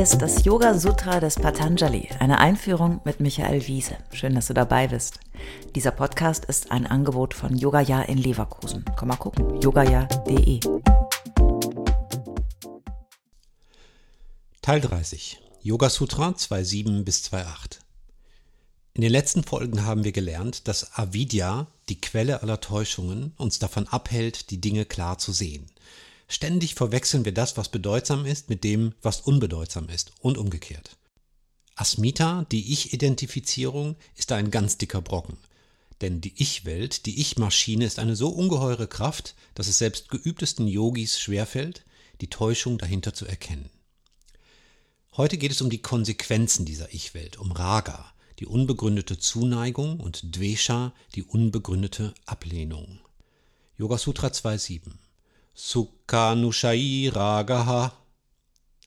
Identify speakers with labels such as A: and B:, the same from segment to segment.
A: Ist das Yoga Sutra des Patanjali, eine Einführung mit Michael Wiese. Schön, dass du dabei bist. Dieser Podcast ist ein Angebot von Yogaya in Leverkusen. Komm mal gucken, yogaya.de.
B: Teil 30. Yoga Sutra 2.7 bis 2.8. In den letzten Folgen haben wir gelernt, dass Avidya, die Quelle aller Täuschungen, uns davon abhält, die Dinge klar zu sehen. Ständig verwechseln wir das, was bedeutsam ist, mit dem, was unbedeutsam ist und umgekehrt. Asmita, die Ich-Identifizierung, ist ein ganz dicker Brocken. Denn die Ich-Welt, die Ich-Maschine ist eine so ungeheure Kraft, dass es selbst geübtesten Yogis schwerfällt, die Täuschung dahinter zu erkennen. Heute geht es um die Konsequenzen dieser Ich-Welt, um Raga, die unbegründete Zuneigung und Dvesha, die unbegründete Ablehnung. Yoga Sutra 2.7 Sukhanushai Ragaha.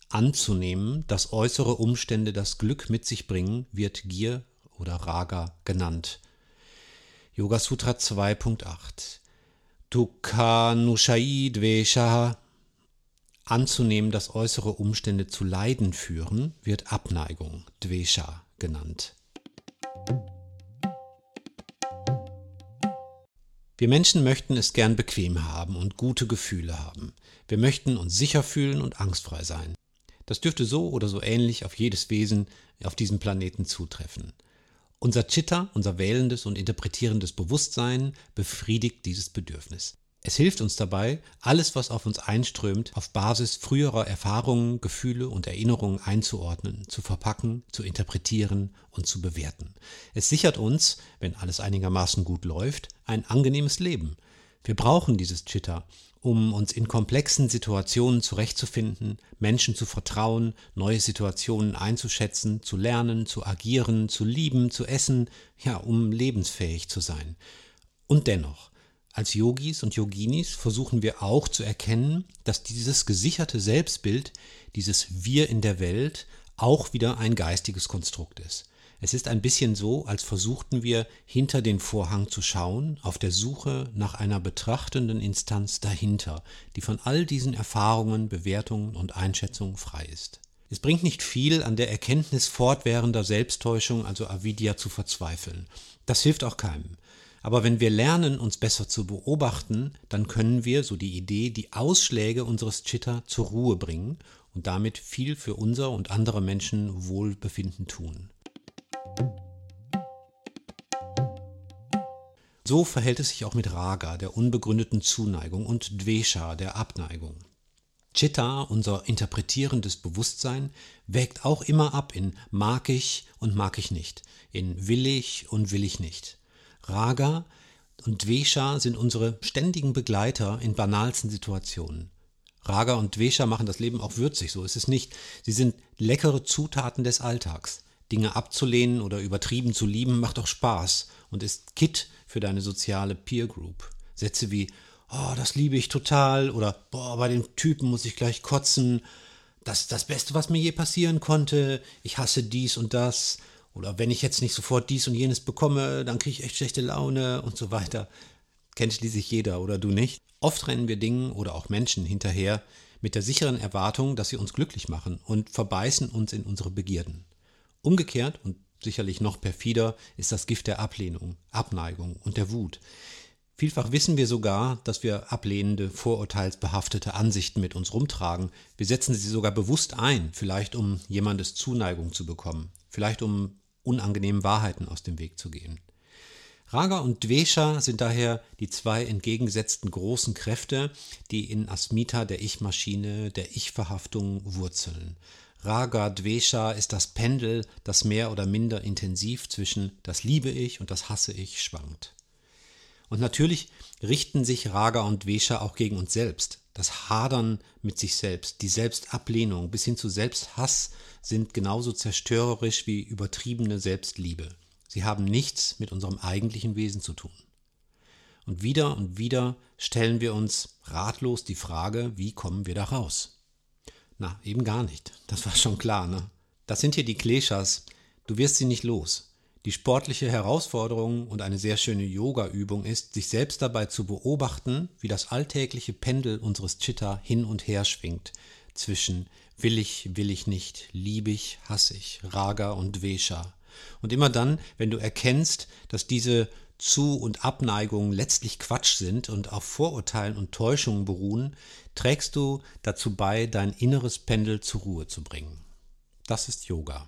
B: Anzunehmen, dass äußere Umstände das Glück mit sich bringen, wird Gier oder Raga genannt. Yoga Sutra 2.8 Dukhanushai Dveshaha. Anzunehmen, dass äußere Umstände zu Leiden führen, wird Abneigung, Dvesha, genannt. Wir Menschen möchten es gern bequem haben und gute Gefühle haben. Wir möchten uns sicher fühlen und angstfrei sein. Das dürfte so oder so ähnlich auf jedes Wesen auf diesem Planeten zutreffen. Unser Chitta, unser wählendes und interpretierendes Bewusstsein befriedigt dieses Bedürfnis. Es hilft uns dabei, alles, was auf uns einströmt, auf Basis früherer Erfahrungen, Gefühle und Erinnerungen einzuordnen, zu verpacken, zu interpretieren und zu bewerten. Es sichert uns, wenn alles einigermaßen gut läuft, ein angenehmes Leben. Wir brauchen dieses Chitta, um uns in komplexen Situationen zurechtzufinden, Menschen zu vertrauen, neue Situationen einzuschätzen, zu lernen, zu agieren, zu lieben, zu essen, ja, um lebensfähig zu sein. Und dennoch, als Yogis und Yoginis versuchen wir auch zu erkennen, dass dieses gesicherte Selbstbild, dieses Wir in der Welt, auch wieder ein geistiges Konstrukt ist. Es ist ein bisschen so, als versuchten wir hinter den Vorhang zu schauen, auf der Suche nach einer betrachtenden Instanz dahinter, die von all diesen Erfahrungen, Bewertungen und Einschätzungen frei ist. Es bringt nicht viel, an der Erkenntnis fortwährender Selbsttäuschung, also Avidya, zu verzweifeln. Das hilft auch keinem. Aber wenn wir lernen, uns besser zu beobachten, dann können wir, so die Idee, die Ausschläge unseres Chitta zur Ruhe bringen und damit viel für unser und andere Menschen Wohlbefinden tun. So verhält es sich auch mit Raga, der unbegründeten Zuneigung, und Dvesha, der Abneigung. Chitta, unser interpretierendes Bewusstsein, wägt auch immer ab in mag ich und mag ich nicht, in will ich und will ich nicht. Raga und Dvesha sind unsere ständigen Begleiter in banalsten Situationen. Raga und Dvesha machen das Leben auch würzig, so ist es nicht. Sie sind leckere Zutaten des Alltags. Dinge abzulehnen oder übertrieben zu lieben macht auch Spaß und ist Kit für deine soziale Peer Group. Sätze wie Oh, das liebe ich total oder Boah, bei dem Typen muss ich gleich kotzen. Das ist das Beste, was mir je passieren konnte. Ich hasse dies und das. Oder wenn ich jetzt nicht sofort dies und jenes bekomme, dann kriege ich echt schlechte Laune und so weiter. Kennt schließlich jeder oder du nicht? Oft rennen wir Dingen oder auch Menschen hinterher mit der sicheren Erwartung, dass sie uns glücklich machen und verbeißen uns in unsere Begierden. Umgekehrt und sicherlich noch perfider ist das Gift der Ablehnung, Abneigung und der Wut. Vielfach wissen wir sogar, dass wir ablehnende, vorurteilsbehaftete Ansichten mit uns rumtragen. Wir setzen sie sogar bewusst ein, vielleicht um jemandes Zuneigung zu bekommen, vielleicht um unangenehmen Wahrheiten aus dem Weg zu gehen. Raga und Dvesha sind daher die zwei entgegengesetzten großen Kräfte, die in Asmita der Ich-Maschine, der Ich-Verhaftung wurzeln. Raga Dvesha ist das Pendel, das mehr oder minder intensiv zwischen das liebe ich und das hasse ich schwankt. Und natürlich richten sich Raga und Dvesha auch gegen uns selbst. Das Hadern mit sich selbst, die Selbstablehnung bis hin zu Selbsthass sind genauso zerstörerisch wie übertriebene Selbstliebe. Sie haben nichts mit unserem eigentlichen Wesen zu tun. Und wieder und wieder stellen wir uns ratlos die Frage, wie kommen wir da raus? Na, eben gar nicht. Das war schon klar, ne? Das sind hier die Kleshas. Du wirst sie nicht los. Die sportliche Herausforderung und eine sehr schöne Yoga-Übung ist, sich selbst dabei zu beobachten, wie das alltägliche Pendel unseres Chitta hin und her schwingt, zwischen will ich, will ich nicht, lieb ich, hasse ich, Raga und Dvesha. Und immer dann, wenn du erkennst, dass diese Zu- und Abneigungen letztlich Quatsch sind und auf Vorurteilen und Täuschungen beruhen, trägst du dazu bei, dein inneres Pendel zur Ruhe zu bringen. Das ist Yoga.